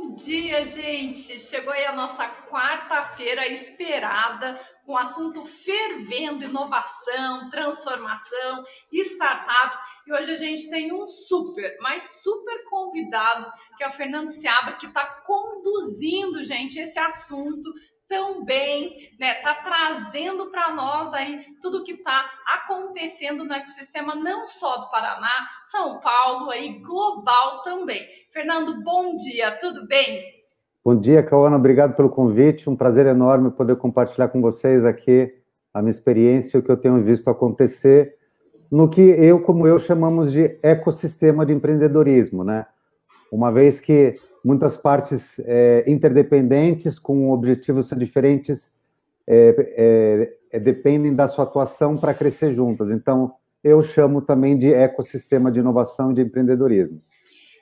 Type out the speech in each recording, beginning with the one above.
Bom dia, gente! Chegou aí a nossa quarta-feira esperada, com assunto fervendo, inovação, transformação, startups. E hoje a gente tem um super, mas super convidado, que é o Fernando Seabra, que está conduzindo, gente, esse assunto tão bem, né? Tá trazendo para nós aí tudo que está acontecendo no ecossistema não só do Paraná, São Paulo aí global também. Fernando, bom dia, tudo bem? Bom dia, Cauana, obrigado pelo convite. Um prazer enorme poder compartilhar com vocês aqui a minha experiência e o que eu tenho visto acontecer no que eu, como eu, chamamos de ecossistema de empreendedorismo, né? Uma vez que muitas partes é, interdependentes, com objetivos diferentes, é, é, é, dependem da sua atuação para crescer juntas. Então, eu chamo também de ecossistema de inovação e de empreendedorismo.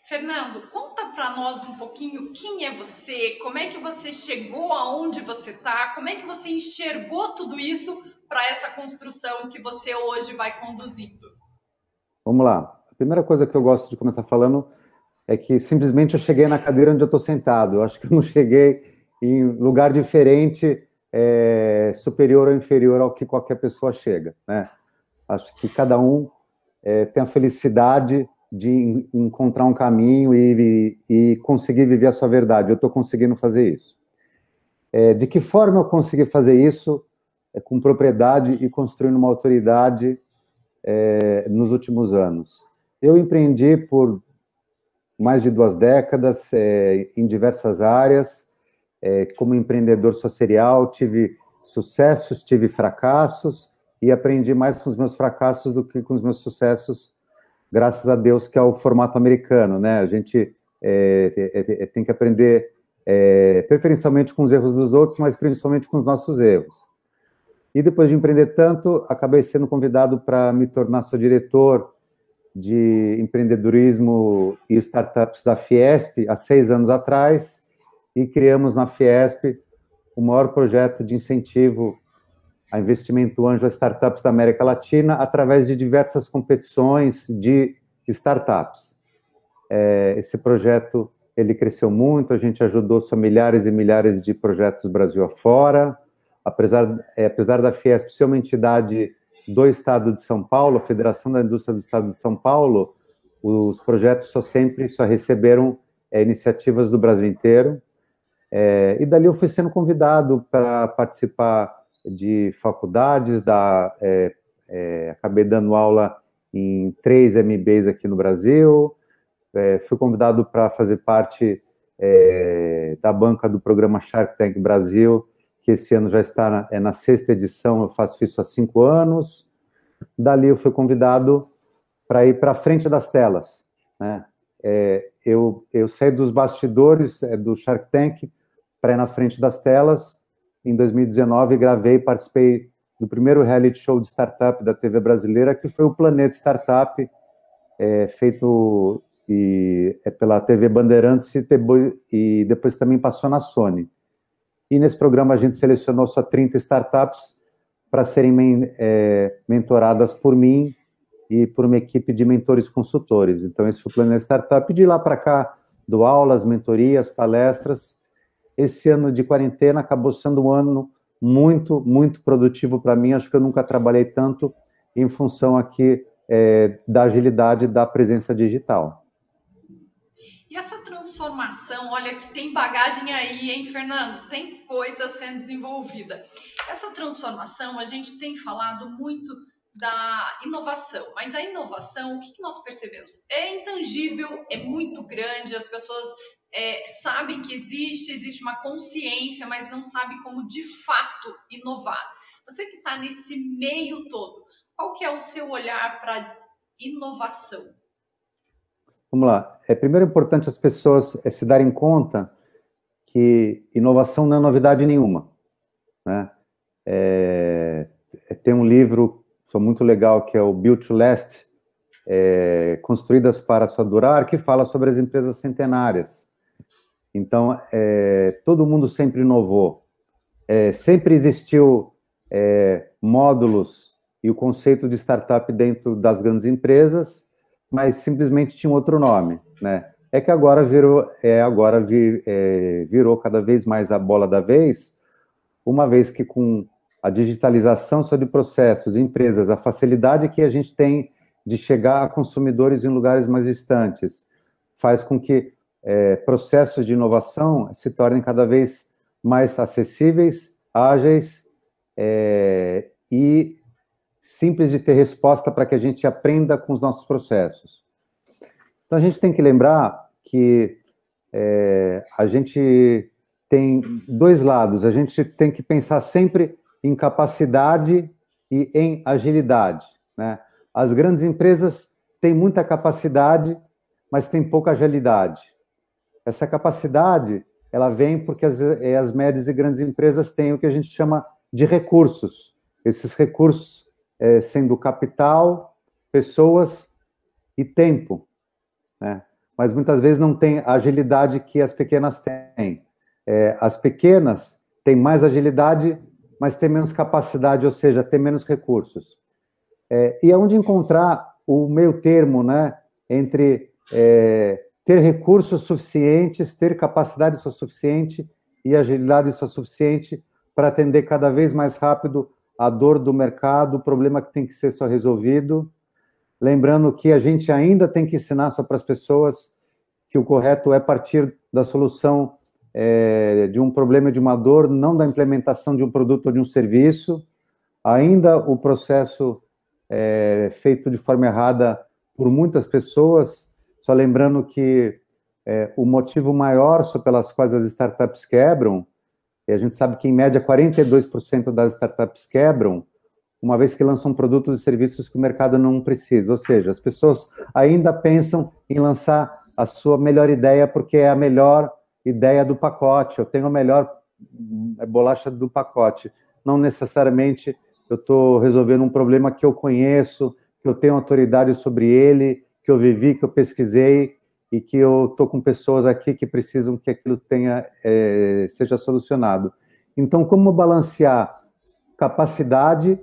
Fernando, conta para nós um pouquinho quem é você, como é que você chegou aonde você está, como é que você enxergou tudo isso para essa construção que você hoje vai conduzindo. Vamos lá. A primeira coisa que eu gosto de começar falando é que simplesmente eu cheguei na cadeira onde eu estou sentado. Eu acho que eu não cheguei em lugar diferente, é, superior ou inferior ao que qualquer pessoa chega. Né? Acho que cada um é, tem a felicidade de encontrar um caminho e, e, conseguir viver a sua verdade. Eu estou conseguindo fazer isso. É, de que forma eu consegui fazer isso? É, com propriedade e construindo uma autoridade é, nos últimos anos. Eu empreendi por mais de duas décadas é, em diversas áreas. É, como empreendedor social, tive sucessos, tive fracassos e aprendi mais com os meus fracassos do que com os meus sucessos, graças a Deus que é o formato americano, né? A gente é, é, é tem que aprender é, preferencialmente com os erros dos outros, mas principalmente com os nossos erros. E depois de empreender tanto, acabei sendo convidado para me tornar seu diretor de empreendedorismo e startups da Fiesp há seis anos atrás e criamos na Fiesp o maior projeto de incentivo a investimento anjo a startups da América Latina através de diversas competições de startups. É, esse projeto ele cresceu muito, a gente ajudou milhares e milhares de projetos Brasil afora. Apesar, é, apesar da Fiesp ser uma entidade do Estado de São Paulo, a Federação da Indústria do Estado de São Paulo, os projetos só sempre só receberam é, iniciativas do Brasil inteiro. É, e dali eu fui sendo convidado para participar de faculdades, da, é, acabei dando aula em três MBAs aqui no Brasil, fui convidado para fazer parte da banca do programa Shark Tank Brasil, que esse ano já está na, é na sexta edição, eu faço isso há cinco anos. Dali eu fui convidado para ir para frente das telas. Né? É, eu, eu saí dos bastidores é, do Shark Tank para ir na frente das telas. Em 2019, gravei e participei do primeiro reality show de startup da TV brasileira, que foi o Planeta Startup, é, feito e, é pela TV Bandeirantes e, e depois também passou na Sony. E nesse programa a gente selecionou só 30 startups para serem men é, mentoradas por mim e por uma equipe de mentores consultores. Então, esse foi o Planeta Startup. De lá para cá, dou aulas, mentorias, palestras. Esse ano de quarentena acabou sendo um ano muito, muito produtivo para mim. Acho que eu nunca trabalhei tanto em função aqui é, da agilidade da presença digital transformação, olha que tem bagagem aí, hein, Fernando? Tem coisa sendo desenvolvida. Essa transformação, a gente tem falado muito da inovação, mas a inovação, o que, nós percebemos? É intangível, é muito grande, as pessoas é, sabem que existe, existe uma consciência, mas não sabem como de fato inovar. Você que está nesse meio todo, qual que é o seu olhar para inovação? Vamos lá. É primeiro importante as pessoas é, se darem conta que inovação não é novidade nenhuma. Né? É, é tem um livro sou muito legal que é o Build to Last, é, construídas para só durar, que fala sobre as empresas centenárias. Então, é, todo mundo sempre inovou. É, sempre existiu é, módulos e o conceito de startup dentro das grandes empresas, mas simplesmente tinha outro nome, né? é que agora virou, é, agora vir, é, virou cada vez mais a bola da vez, uma vez que com a digitalização sobre processos, empresas, a facilidade que a gente tem de chegar a consumidores em lugares mais distantes, faz com que é, processos de inovação se tornem cada vez mais acessíveis, ágeis é, e simples de ter resposta para que a gente aprenda com os nossos processos. Então a gente tem que lembrar que é, a gente tem dois lados. A gente tem que pensar sempre em capacidade e em agilidade. Né? As grandes empresas têm muita capacidade, mas têm pouca agilidade. Essa capacidade ela vem porque as, é, as médias e grandes empresas têm o que a gente chama de recursos. Esses recursos é, sendo capital, pessoas e tempo. Né? Mas muitas vezes não tem a agilidade que as pequenas têm. É, as pequenas têm mais agilidade, mas têm menos capacidade, ou seja, têm menos recursos. É, e aonde encontrar o meio termo, né, entre é, ter recursos suficientes, ter capacidade suficiente e agilidade suficiente para atender cada vez mais rápido a dor do mercado, o problema que tem que ser só resolvido. Lembrando que a gente ainda tem que ensinar só para as pessoas que o correto é partir da solução é, de um problema, de uma dor, não da implementação de um produto ou de um serviço. Ainda o processo é feito de forma errada por muitas pessoas, só lembrando que é, o motivo maior pelas quais as startups quebram, e a gente sabe que em média 42% das startups quebram, uma vez que lançam produtos e serviços que o mercado não precisa. Ou seja, as pessoas ainda pensam em lançar a sua melhor ideia porque é a melhor ideia do pacote, eu tenho a melhor é, bolacha do pacote. Não necessariamente eu estou resolvendo um problema que eu conheço, que eu tenho autoridade sobre ele, que eu vivi, que eu pesquisei e que eu estou com pessoas aqui que precisam que aquilo tenha é, seja solucionado. Então, como balancear capacidade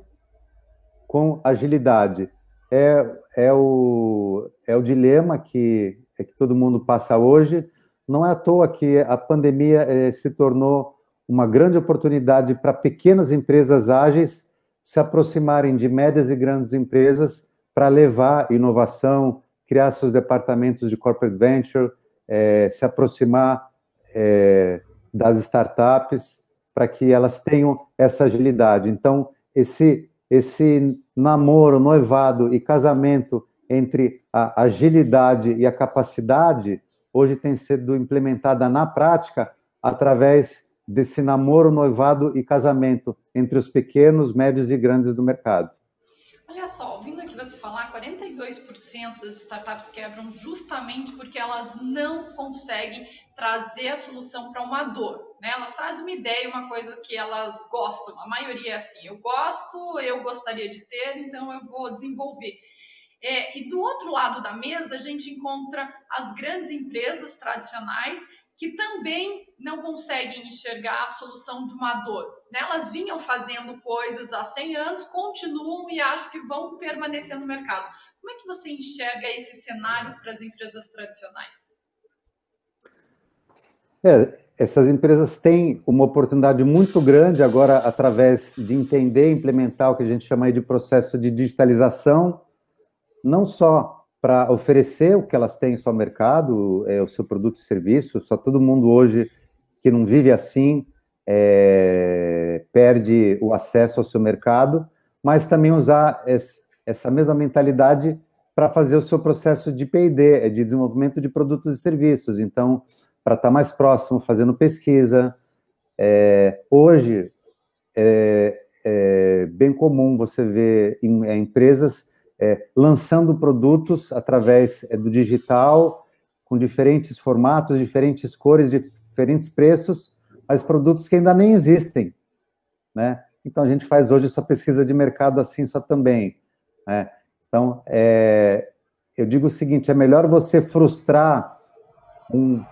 com agilidade? É, é, o, é o dilema que, é que todo mundo passa hoje, não é à toa que a pandemia eh, se tornou uma grande oportunidade para pequenas empresas ágeis se aproximarem de médias e grandes empresas para levar inovação, criar seus departamentos de corporate venture, eh, se aproximar eh, das startups para que elas tenham essa agilidade. Então, esse esse namoro, noivado e casamento entre a agilidade e a capacidade hoje tem sido implementada na prática através desse namoro, noivado e casamento entre os pequenos, médios e grandes do mercado. Olha só, ouvindo aqui você falar, 42% das startups quebram justamente porque elas não conseguem trazer a solução para uma dor. Né? Elas trazem uma ideia, uma coisa que elas gostam. A maioria é assim: eu gosto, eu gostaria de ter, então eu vou desenvolver. É, e do outro lado da mesa, a gente encontra as grandes empresas tradicionais que também não conseguem enxergar a solução de uma dor. Né? Elas vinham fazendo coisas há 100 anos, continuam e acho que vão permanecer no mercado. Como é que você enxerga esse cenário para as empresas tradicionais? É, essas empresas têm uma oportunidade muito grande agora através de entender e implementar o que a gente chama de processo de digitalização não só para oferecer o que elas têm em seu mercado, é, o seu produto e serviço, só todo mundo hoje que não vive assim é, perde o acesso ao seu mercado, mas também usar esse, essa mesma mentalidade para fazer o seu processo de P&D, é de desenvolvimento de produtos e serviços. Então, para estar tá mais próximo, fazendo pesquisa. É, hoje, é, é, bem comum você ver em, em empresas é, lançando produtos através é, do digital, com diferentes formatos, diferentes cores, diferentes preços, mas produtos que ainda nem existem, né? Então a gente faz hoje essa pesquisa de mercado assim só também, né? Então é, eu digo o seguinte: é melhor você frustrar um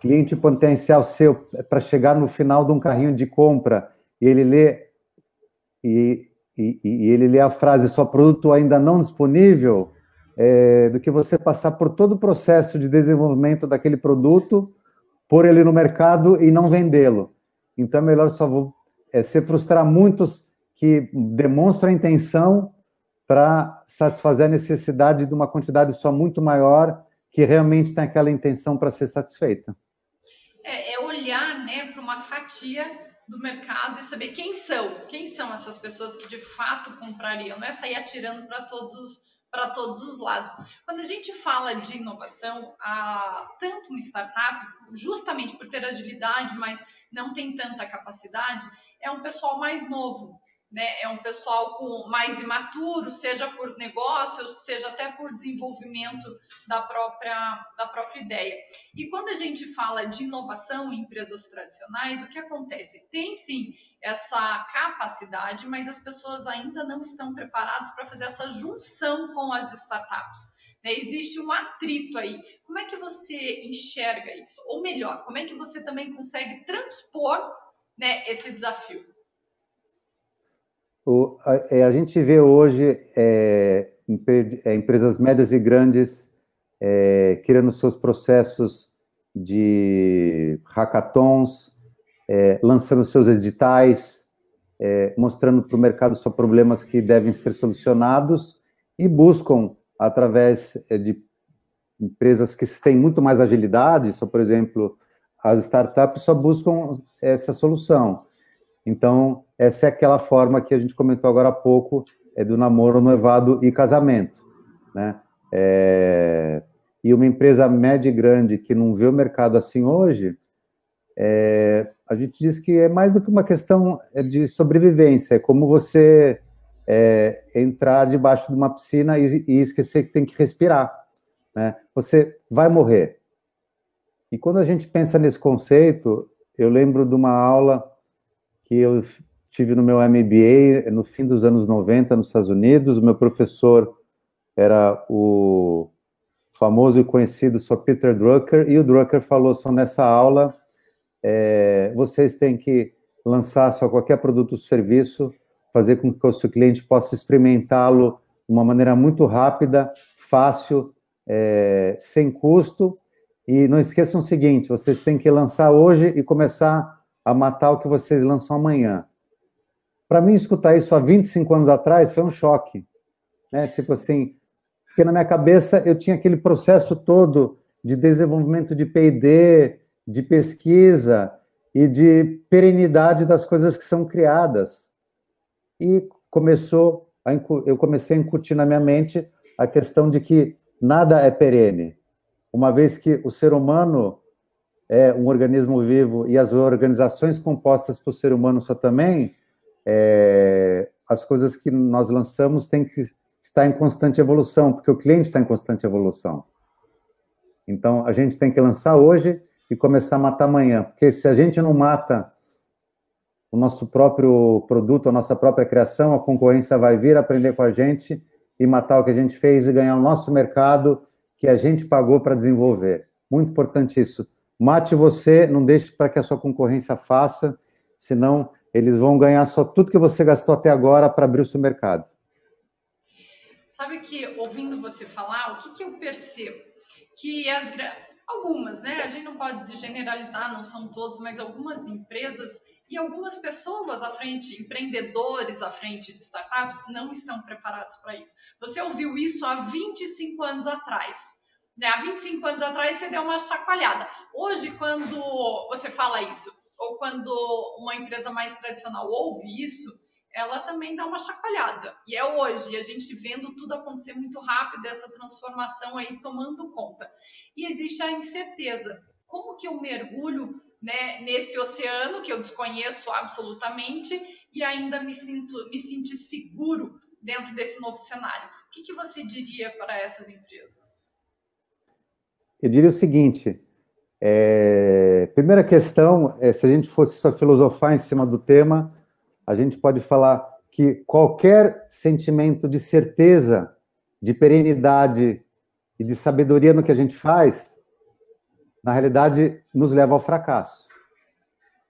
cliente potencial seu para chegar no final de um carrinho de compra e ele lê e e, e, ele lê a frase só produto ainda não disponível, é, do que você passar por todo o processo de desenvolvimento daquele produto, pôr ele no mercado e não vendê-lo. Então, é melhor só vou é, se frustrar muitos que demonstram a intenção para satisfazer a necessidade de uma quantidade só muito maior que realmente tem aquela intenção para ser satisfeita. É, é olhar né, para uma fatia do mercado e saber quem são, quem são essas pessoas que de fato comprariam, não é sair atirando para todos para todos os lados. Quando a gente fala de inovação, a, tanto uma startup, justamente por ter agilidade, mas não tem tanta capacidade, é um pessoal mais novo, né? É um pessoal com mais imaturo, seja por negócio, seja até por desenvolvimento da própria, da própria ideia. E quando a gente fala de inovação em empresas tradicionais, o que acontece? Tem sim essa capacidade, mas as pessoas ainda não estão preparadas para fazer essa junção com as startups. Né? Existe um atrito aí. Como é que você enxerga isso? Ou melhor, como é que você também consegue transpor né, esse desafio? O, a, é, a, gente vê hoje é, é, empresas médias e grandes é, criando seus processos de hackathons, é, lançando seus editais, é, mostrando para o mercado só problemas que devem ser solucionados e buscam, através de empresas que têm muito mais agilidade, só, por exemplo, as startups só buscam essa solução. Então, essa é aquela forma que a gente comentou agora há pouco, é do namoro, noivado e casamento, né? É... E uma empresa média e grande que não vê o mercado assim hoje, é... a gente diz que é mais do que uma questão é, de sobrevivência, é como você é, entrar debaixo de uma piscina e, e esquecer que tem que respirar, né? Você vai morrer. E quando a gente pensa nesse conceito, eu lembro de uma aula que eu tive no meu MBA no fim dos anos 90 nos Estados Unidos. O meu professor era o famoso e conhecido Sir Peter Drucker, e o Drucker falou só nessa aula, é, vocês têm que lançar só qualquer produto ou serviço, fazer com que o seu cliente possa experimentá-lo de uma maneira muito rápida, fácil, é, sem custo, e não esqueçam o seguinte, vocês têm que lançar hoje e começar a matar o que vocês lançam amanhã. Para mim, escutar isso há 25 anos atrás foi um choque. Né? Tipo assim, porque na minha cabeça eu tinha aquele processo todo de desenvolvimento de PD, de pesquisa e de perenidade das coisas que são criadas. E começou a, eu comecei a incutir na minha mente a questão de que nada é perene, uma vez que o ser humano é um organismo vivo e as organizações compostas por ser humano só também, é, as coisas que nós lançamos têm que estar em constante evolução, porque o cliente está em constante evolução. Então, a gente tem que lançar hoje e começar a matar amanhã, porque se a gente não mata o nosso próprio produto, a nossa própria criação, a concorrência vai vir aprender com a gente e matar o que a gente fez e ganhar o nosso mercado que a gente pagou para desenvolver. Muito importante isso. Mate você, não deixe para que a sua concorrência faça, senão eles vão ganhar só tudo que você gastou até agora para abrir o seu mercado. Sabe que, ouvindo você falar, o que, que eu percebo? Que as algumas, né? A gente não pode generalizar, não são todas, mas algumas empresas e algumas pessoas à frente, empreendedores à frente de startups, não estão preparados para isso. Você ouviu isso há 25 anos atrás. Né? Há 25 anos atrás você deu uma chacoalhada. Hoje, quando você fala isso, ou quando uma empresa mais tradicional ouve isso, ela também dá uma chacoalhada. E é hoje, a gente vendo tudo acontecer muito rápido, essa transformação aí tomando conta. E existe a incerteza. Como que eu mergulho né, nesse oceano que eu desconheço absolutamente e ainda me sinto me sentir seguro dentro desse novo cenário? O que, que você diria para essas empresas? Eu diria o seguinte: é, primeira questão é se a gente fosse só filosofar em cima do tema, a gente pode falar que qualquer sentimento de certeza, de perenidade e de sabedoria no que a gente faz, na realidade, nos leva ao fracasso.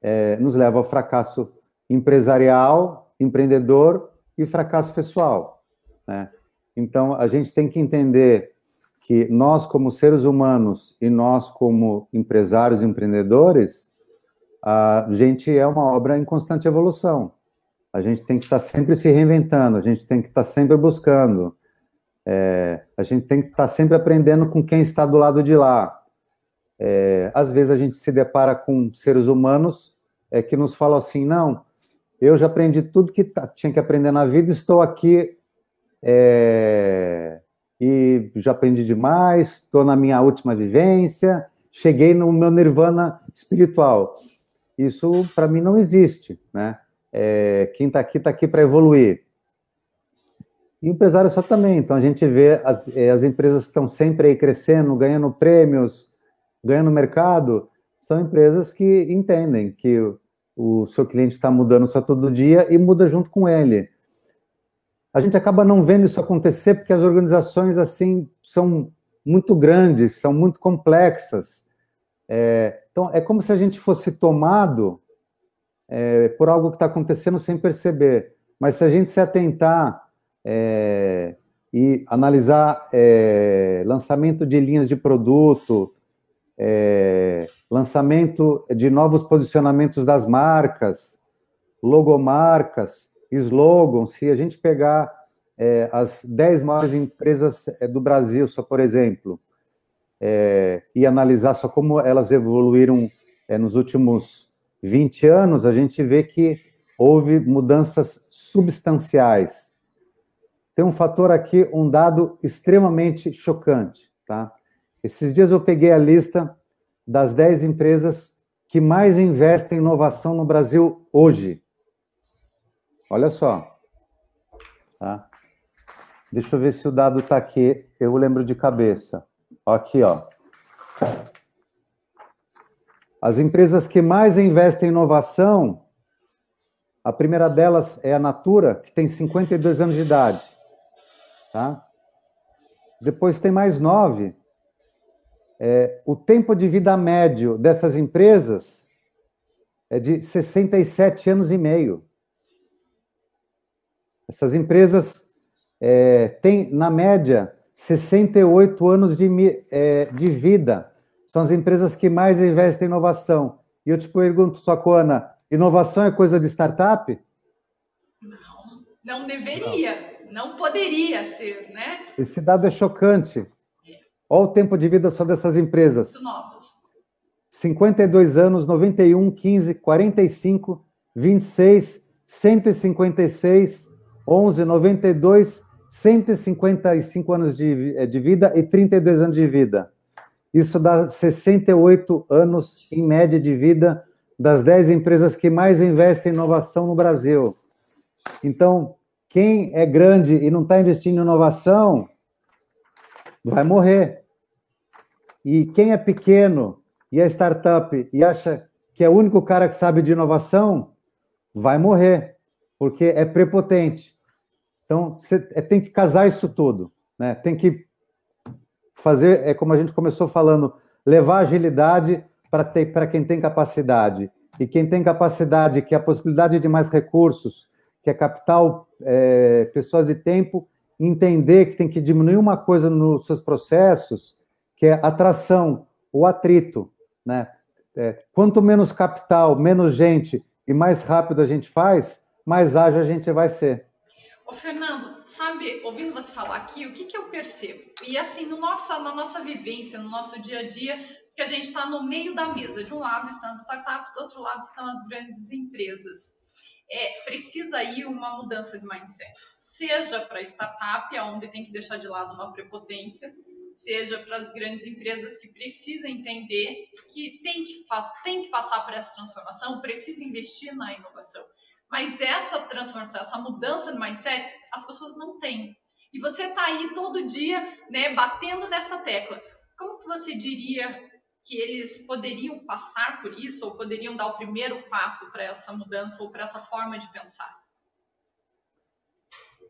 É, nos leva ao fracasso empresarial, empreendedor e fracasso pessoal. Né? Então, a gente tem que entender que nós, como seres humanos, e nós, como empresários e empreendedores, a gente é uma obra em constante evolução. A gente tem que estar sempre se reinventando, a gente tem que estar sempre buscando, é, a gente tem que estar sempre aprendendo com quem está do lado de lá. É, às vezes a gente se depara com seres humanos é, que nos falam assim: não, eu já aprendi tudo que tinha que aprender na vida, estou aqui é, e já aprendi demais, estou na minha última vivência, cheguei no meu nirvana espiritual. Isso para mim não existe, né? É, quem está aqui está aqui para evoluir. E empresário só também. Então a gente vê as, é, as empresas que estão sempre aí crescendo, ganhando prêmios, ganhando mercado, são empresas que entendem que o, o seu cliente está mudando só todo dia e muda junto com ele. A gente acaba não vendo isso acontecer porque as organizações assim são muito grandes, são muito complexas. É, então é como se a gente fosse tomado é, por algo que está acontecendo sem perceber. Mas se a gente se atentar é, e analisar é, lançamento de linhas de produto, é, lançamento de novos posicionamentos das marcas, logomarcas, slogans, se a gente pegar é, as 10 maiores empresas é, do Brasil, só por exemplo, é, e analisar só como elas evoluíram é, nos últimos 20 anos, a gente vê que houve mudanças substanciais. Tem um fator aqui, um dado extremamente chocante, tá? Esses dias eu peguei a lista das 10 empresas que mais investem em inovação no Brasil hoje. Olha só. Tá? Deixa eu ver se o dado está aqui. Eu lembro de cabeça. Aqui, ó. As empresas que mais investem em inovação, a primeira delas é a Natura, que tem 52 anos de idade. Tá? Depois tem mais nove, é, o tempo de vida médio dessas empresas é de 67 anos e meio. Essas empresas é, têm, na média, 68 anos de, é, de vida. São as empresas que mais investem em inovação. E eu te pergunto, Socorana, inovação é coisa de startup? Não, não deveria, não, não poderia ser, né? Esse dado é chocante. Olha o tempo de vida só dessas empresas. Muito novas. 52 anos, 91, 15, 45, 26, 156, 11, 92, 155 anos de, eh, de vida e 32 anos de vida. Isso dá 68 anos em média de vida das 10 empresas que mais investem em inovação no Brasil. Então, quem é grande e não está investindo em inovação, vai morrer. E quem é pequeno e é startup e acha que é o único cara que sabe de inovação, vai morrer, porque é prepotente. Então, você é, tem que casar isso tudo, né? Tem que fazer, é como a gente começou falando, levar agilidade para quem tem capacidade. E quem tem capacidade, que é a possibilidade de mais recursos, que é capital, é, pessoas e tempo, entender que tem que diminuir uma coisa nos seus processos, que é atração, o atrito, né? É, quanto menos capital, menos gente e mais rápido a gente faz, mais ágil a gente vai ser. Ô, Fernando, sabe, ouvindo você falar aqui, o que, que eu percebo? E assim, no nossa, na nossa vivência, no nosso dia a dia, que a gente está no meio da mesa. De um lado estão as startups, do outro lado estão as grandes empresas é, precisa aí uma mudança de mindset. Seja para startup, onde tem que deixar de lado uma prepotência, seja para as grandes empresas que precisam entender que tem que, faz, tem que passar por essa transformação, precisa investir na inovação. Mas essa transformação, essa mudança de mindset, as pessoas não têm. E você está aí todo dia, né, batendo nessa tecla. Como que você diria que eles poderiam passar por isso ou poderiam dar o primeiro passo para essa mudança ou para essa forma de pensar?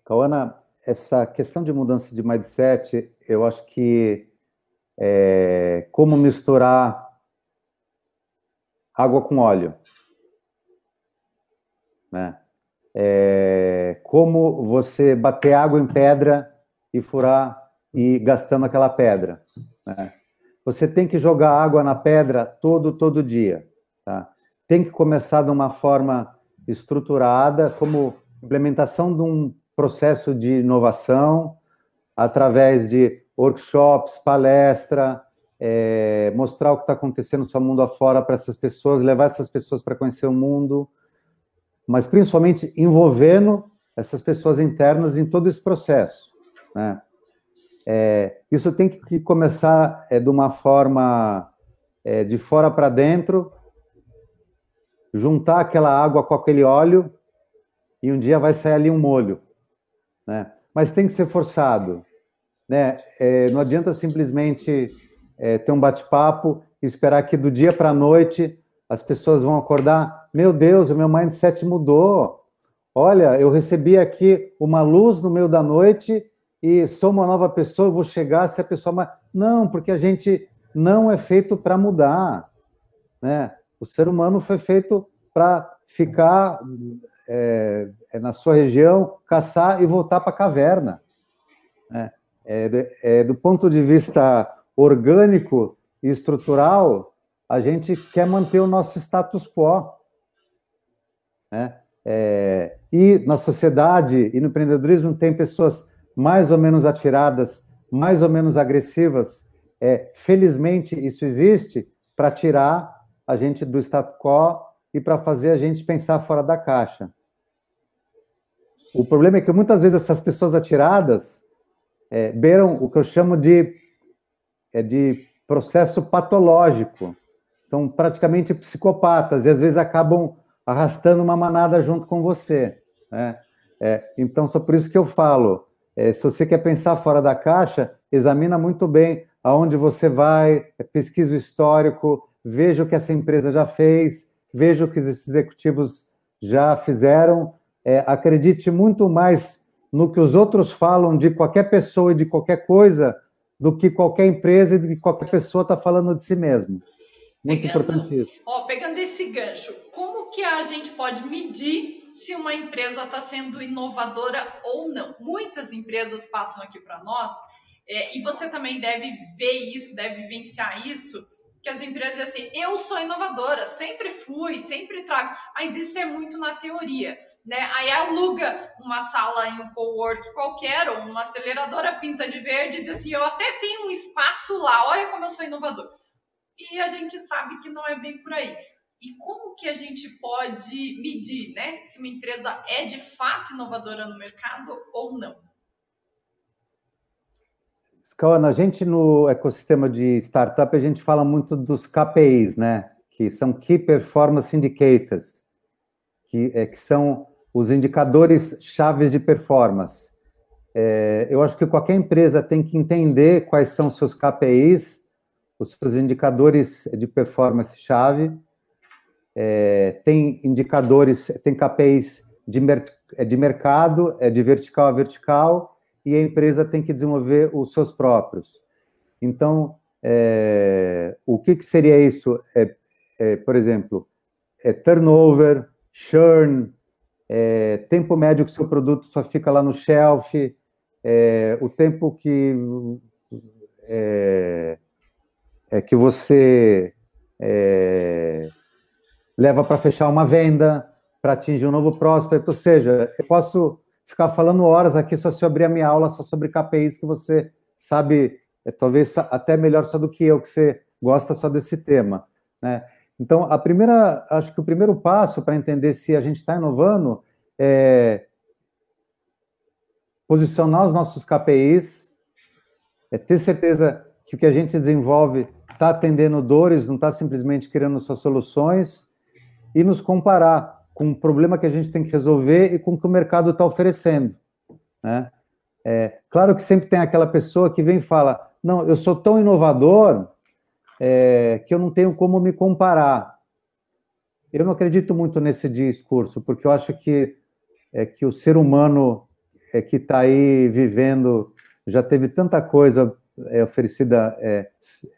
Cauana, essa questão de mudança de mindset, eu acho que é como misturar água com óleo, né? É como você bater água em pedra e furar e gastando aquela pedra. Né? Você tem que jogar água na pedra todo, todo dia. Tá? Tem que começar de uma forma estruturada, como implementação de um processo de inovação, através de workshops, palestra, é, mostrar o que está acontecendo no seu mundo afora para essas pessoas, levar essas pessoas para conhecer o mundo, mas principalmente envolvendo essas pessoas internas em todo esse processo. Né? É, isso tem que começar é, de uma forma é, de fora para dentro, juntar aquela água com aquele óleo e um dia vai sair ali um molho, né? Mas tem que ser forçado, né? É, não adianta simplesmente é, ter um bate-papo e esperar que do dia para a noite as pessoas vão acordar. Meu Deus, o meu mindset mudou. Olha, eu recebi aqui uma luz no meio da noite e sou uma nova pessoa, vou chegar se a pessoa. Não, porque a gente não é feito para mudar. Né? O ser humano foi feito para ficar é, é, na sua região, caçar e voltar para a caverna. Né? É, é, do ponto de vista orgânico e estrutural, a gente quer manter o nosso status quo. Né? É, e na sociedade e no empreendedorismo tem pessoas mais ou menos atiradas, mais ou menos agressivas. É, felizmente isso existe para tirar a gente do status quo e para fazer a gente pensar fora da caixa. O problema é que muitas vezes essas pessoas atiradas é, beiram o que eu chamo de, é, de processo patológico. São praticamente psicopatas e às vezes acabam arrastando uma manada junto com você. Né? É, então, só por isso que eu falo: é, se você quer pensar fora da caixa, examina muito bem aonde você vai, pesquisa o histórico, veja o que essa empresa já fez, veja o que os executivos já fizeram. É, acredite muito mais no que os outros falam de qualquer pessoa e de qualquer coisa do que qualquer empresa e do que qualquer pessoa está falando de si mesmo. Muito pegando, importante isso. Ó, pegando esse gancho, como que a gente pode medir se uma empresa está sendo inovadora ou não. Muitas empresas passam aqui para nós, é, e você também deve ver isso, deve vivenciar isso, que as empresas dizem assim, eu sou inovadora, sempre fui, sempre trago, mas isso é muito na teoria. Né? Aí aluga uma sala em um co-work qualquer, ou uma aceleradora pinta de verde e diz assim, eu até tenho um espaço lá, olha como eu sou inovador. E a gente sabe que não é bem por aí e como que a gente pode medir, né, se uma empresa é de fato inovadora no mercado ou não? Scana, a gente no ecossistema de startup, a gente fala muito dos KPIs, né, que são Key Performance Indicators, que, é, que são os indicadores chaves de performance. É, eu acho que qualquer empresa tem que entender quais são seus KPIs, os seus indicadores de performance chave, é, tem indicadores, tem KPIs de, mer é, de mercado, é de vertical a vertical, e a empresa tem que desenvolver os seus próprios. Então, é, o que, que, seria isso? É, é, por exemplo, é turnover, churn, é, tempo médio que seu produto só fica lá no shelf, é, o tempo que é, que você leva para fechar uma venda, para atingir um novo prospect. Ou seja, eu posso ficar falando horas aqui só se abrir a minha aula só sobre KPIs que você sabe, é, talvez até melhor só do que eu, que você gosta só desse tema. Né? Então, a primeira, acho que o primeiro passo para entender se a gente está inovando é posicionar os nossos KPIs, é ter certeza que o que a gente desenvolve está atendendo dores, não está simplesmente criando suas soluções, e nos comparar com o problema que a gente tem que resolver e com o que o mercado está oferecendo. Né? É, claro que sempre tem aquela pessoa que vem e fala: não, eu sou tão inovador é, que eu não tenho como me comparar. Eu não acredito muito nesse discurso, porque eu acho que, é, que o ser humano é, que está aí vivendo já teve tanta coisa é, oferecida é,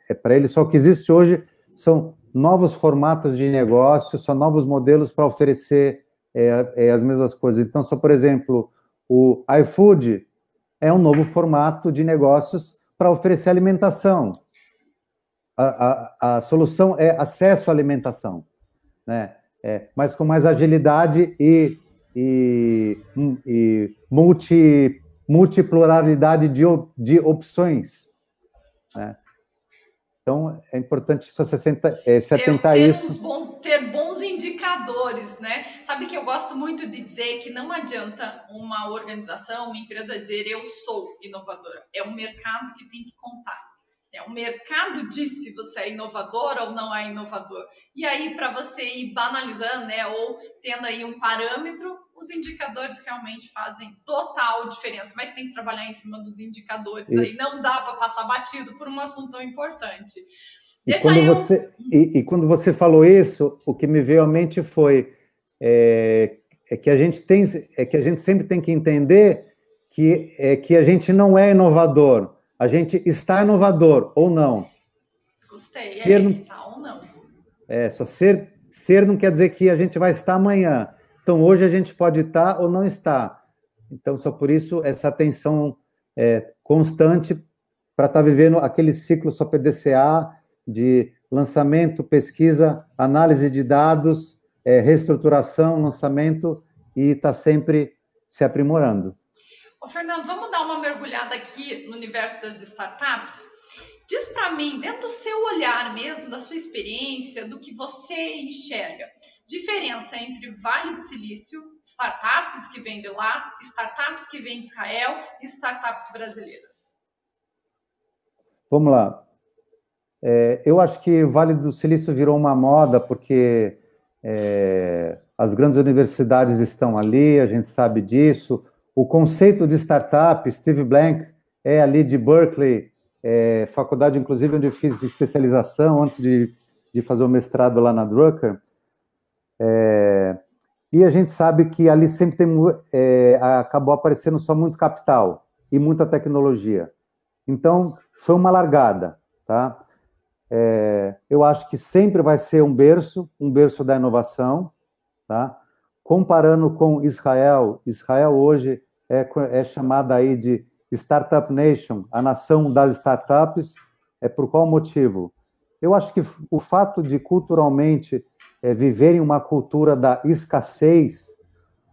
é para ele, só o que existe hoje são novos formatos de negócio, são novos modelos para oferecer é, é, as mesmas coisas. Então, só por exemplo, o iFood é um novo formato de negócios para oferecer alimentação. A, a, a, solução é acesso à alimentação, né? É, mas com mais agilidade e, e, e multi, multipluralidade de, de opções. Né? Então, é importante você é, se atentar a isso. Bom, ter bons indicadores, né? Sabe que eu gosto muito de dizer que não adianta uma organização, uma empresa dizer eu sou inovadora. É o mercado que tem que contar. É o mercado diz se você é inovador ou não é inovador. E aí, para você ir banalizando, né, ou tendo aí um parâmetro, os indicadores realmente fazem total diferença, mas tem que trabalhar em cima dos indicadores. E... Aí não dá para passar batido por um assunto tão importante. E quando, eu... você, e, e, quando você falou isso, o que me veio à mente foi é, é, que a gente tem, é que a gente sempre tem que entender que é que a gente não é inovador, a gente está inovador ou não. Gostei, ser é, está ou não. É, só ser ser não quer dizer que a gente vai estar amanhã. Então, hoje a gente pode estar ou não estar. Então, só por isso, essa atenção é, constante para estar tá vivendo aquele ciclo só PDCA de lançamento, pesquisa, análise de dados, é, reestruturação, lançamento e estar tá sempre se aprimorando. Ô, Fernando, vamos dar uma mergulhada aqui no universo das startups? Diz para mim, dentro do seu olhar mesmo, da sua experiência, do que você enxerga, diferença entre Vale do Silício, startups que vêm de lá, startups que vêm de Israel e startups brasileiras? Vamos lá. É, eu acho que Vale do Silício virou uma moda porque é, as grandes universidades estão ali, a gente sabe disso. O conceito de startup, Steve Blank é ali de Berkeley, é, faculdade, inclusive, onde eu fiz especialização antes de, de fazer o mestrado lá na Drucker. É, e a gente sabe que ali sempre tem, é, acabou aparecendo só muito capital e muita tecnologia. Então, foi uma largada, tá? É, eu acho que sempre vai ser um berço, um berço da inovação, tá? Comparando com Israel, Israel hoje é, é chamada aí de Startup Nation, a nação das startups. É por qual motivo? Eu acho que o fato de culturalmente é, viverem uma cultura da escassez,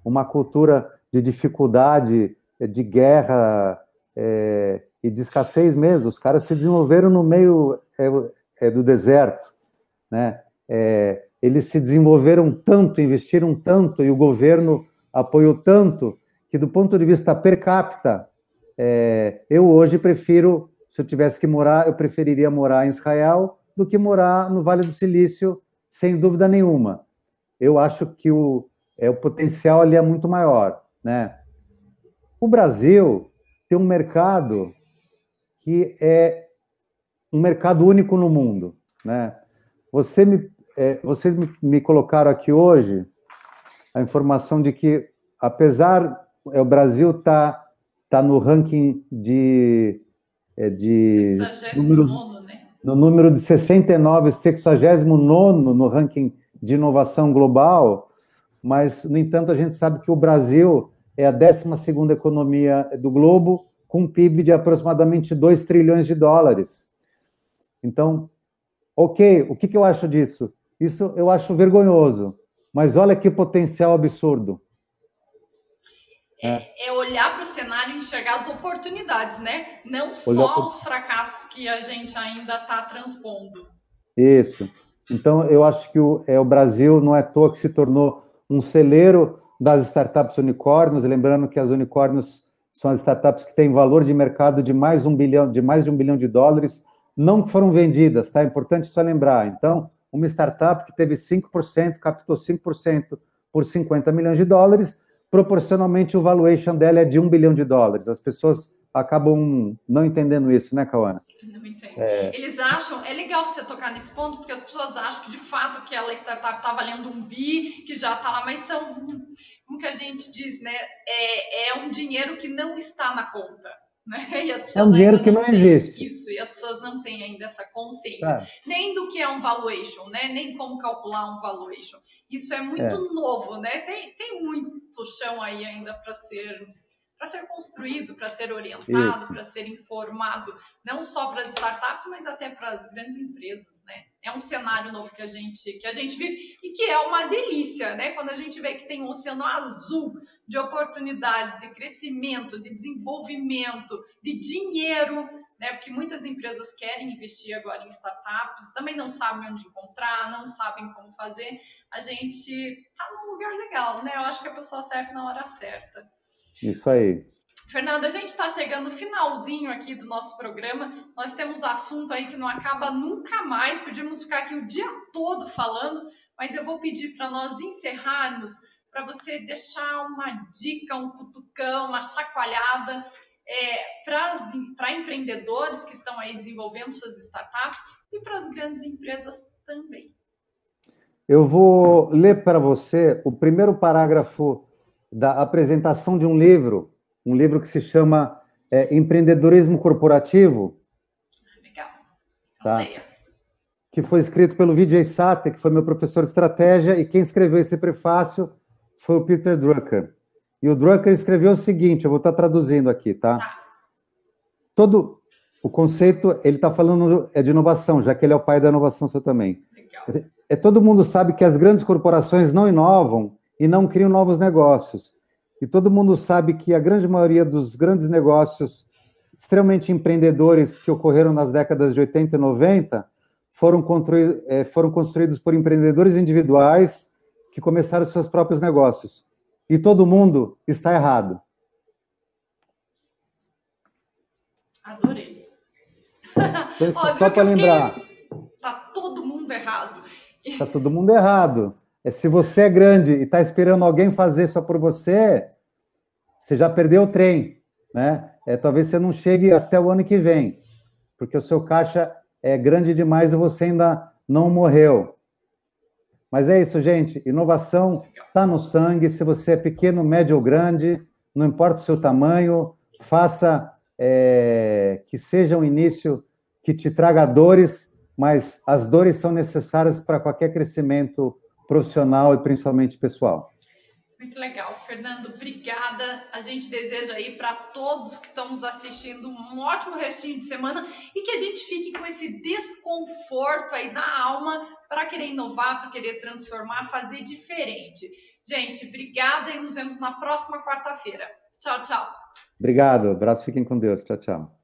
uma cultura de dificuldade, é, de guerra é, e de escassez mesmo. Os caras se desenvolveram no meio é, é do deserto, né? É, eles se desenvolveram tanto, investiram tanto e o governo apoiou tanto que, do ponto de vista per capita, é, eu hoje prefiro, se eu tivesse que morar, eu preferiria morar em Israel do que morar no Vale do Silício sem dúvida nenhuma. Eu acho que o, é, o potencial ali é muito maior. Né? O Brasil tem um mercado que é um mercado único no mundo. Né? Você me, é, vocês me, me, colocaram aqui hoje a informação de que, apesar é, o Brasil está tá no ranking de, é, de números, no número de 69, 69 no ranking de inovação global, mas, no entanto, a gente sabe que o Brasil é a 12 economia do globo, com um PIB de aproximadamente 2 trilhões de dólares. Então, ok, o que, que eu acho disso? Isso eu acho vergonhoso, mas olha que potencial absurdo. É, é, olhar para o cenário e enxergar as oportunidades, né? Não só os fracassos que a gente ainda está transpondo. Isso. Então, eu acho que o, é, o Brasil não é à toa que se tornou um celeiro das startups unicórnios, lembrando que as unicórnios são as startups que têm valor de mercado de mais, um bilhão, de mais de um bilhão de dólares, não que foram vendidas, tá? É importante só lembrar. Então, uma startup que teve 5%, captou 5% por 50 milhões de dólares, proporcionalmente o valuation dela é de um bilhão de dólares. As pessoas acabam não entendendo isso, né, Cauana? Não entendo. É... Eles acham, é legal você tocar nesse ponto, porque as pessoas acham que de fato aquela startup está valendo um bi, que já está lá, mas são, como que a gente diz, né? É, é um dinheiro que não está na conta. Né? é um dinheiro que não, existe. Isso, e as pessoas não têm ainda essa consciência, é. nem do que é um valuation, né? nem como calcular um valuation. Isso é muito é. novo, né? Tem, tem muito chão aí ainda para ser para ser construído, para ser orientado, para ser informado, não só para as startups, mas até para as grandes empresas, né? É um cenário novo que a gente que a gente vive e que é uma delícia, né? Quando a gente vê que tem um oceano azul de oportunidades, de crescimento, de desenvolvimento, de dinheiro, né? Porque muitas empresas querem investir agora em startups, também não sabem onde encontrar, não sabem como fazer. A gente está num lugar legal, né? Eu acho que a pessoa certa na hora certa. Isso aí. Fernanda, a gente está chegando no finalzinho aqui do nosso programa. Nós temos assunto aí que não acaba nunca mais. Podíamos ficar aqui o dia todo falando, mas eu vou pedir para nós encerrarmos, para você deixar uma dica, um cutucão, uma chacoalhada é, para empreendedores que estão aí desenvolvendo suas startups e para as grandes empresas também. Eu vou ler para você o primeiro parágrafo da apresentação de um livro, um livro que se chama é, Empreendedorismo Corporativo. Legal. Tá? Que foi escrito pelo Vijay Sata, que foi meu professor de estratégia, e quem escreveu esse prefácio foi o Peter Drucker. E o Drucker escreveu o seguinte, eu vou estar traduzindo aqui, tá? tá. Todo o conceito, ele está falando é de inovação, já que ele é o pai da inovação seu também. Legal. É, todo mundo sabe que as grandes corporações não inovam e não criam novos negócios. E todo mundo sabe que a grande maioria dos grandes negócios extremamente empreendedores que ocorreram nas décadas de 80 e 90 foram, construídos, é, foram construídos por empreendedores individuais que começaram seus próprios negócios. E todo mundo está errado. Adorei. Só para lembrar. Está todo mundo errado. Está todo mundo errado. É, se você é grande e está esperando alguém fazer só por você, você já perdeu o trem, né? É, talvez você não chegue até o ano que vem, porque o seu caixa é grande demais e você ainda não morreu. Mas é isso, gente. Inovação está no sangue. Se você é pequeno, médio ou grande, não importa o seu tamanho, faça é, que seja um início que te traga dores, mas as dores são necessárias para qualquer crescimento profissional e principalmente pessoal. Muito legal, Fernando. Obrigada. A gente deseja aí para todos que estão nos assistindo um ótimo restinho de semana e que a gente fique com esse desconforto aí na alma para querer inovar, para querer transformar, fazer diferente. Gente, obrigada e nos vemos na próxima quarta-feira. Tchau, tchau. Obrigado. Abraço, fiquem com Deus. Tchau, tchau.